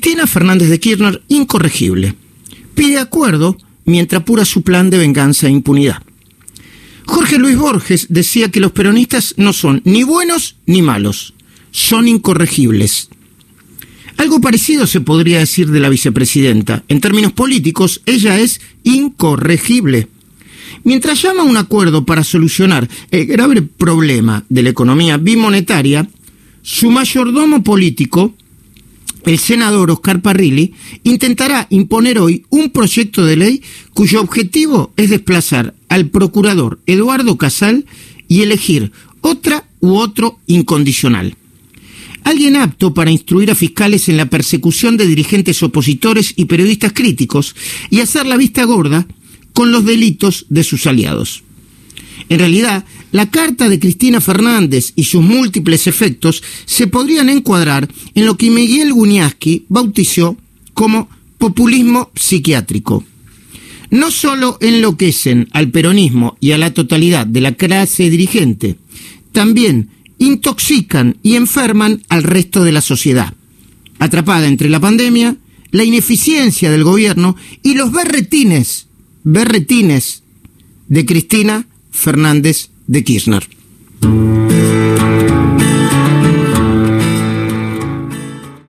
Cristina Fernández de Kirchner, incorregible. Pide acuerdo mientras apura su plan de venganza e impunidad. Jorge Luis Borges decía que los peronistas no son ni buenos ni malos, son incorregibles. Algo parecido se podría decir de la vicepresidenta. En términos políticos, ella es incorregible. Mientras llama a un acuerdo para solucionar el grave problema de la economía bimonetaria, su mayordomo político, el senador Oscar Parrilli, intentará imponer hoy un proyecto de ley cuyo objetivo es desplazar al procurador Eduardo Casal y elegir otra u otro incondicional. Alguien apto para instruir a fiscales en la persecución de dirigentes opositores y periodistas críticos y hacer la vista gorda con los delitos de sus aliados. En realidad, la carta de Cristina Fernández y sus múltiples efectos se podrían encuadrar en lo que Miguel Guñaski bautizó como populismo psiquiátrico. No solo enloquecen al peronismo y a la totalidad de la clase dirigente, también intoxican y enferman al resto de la sociedad, atrapada entre la pandemia, la ineficiencia del gobierno y los berretines, berretines de Cristina Fernández de Kirchner.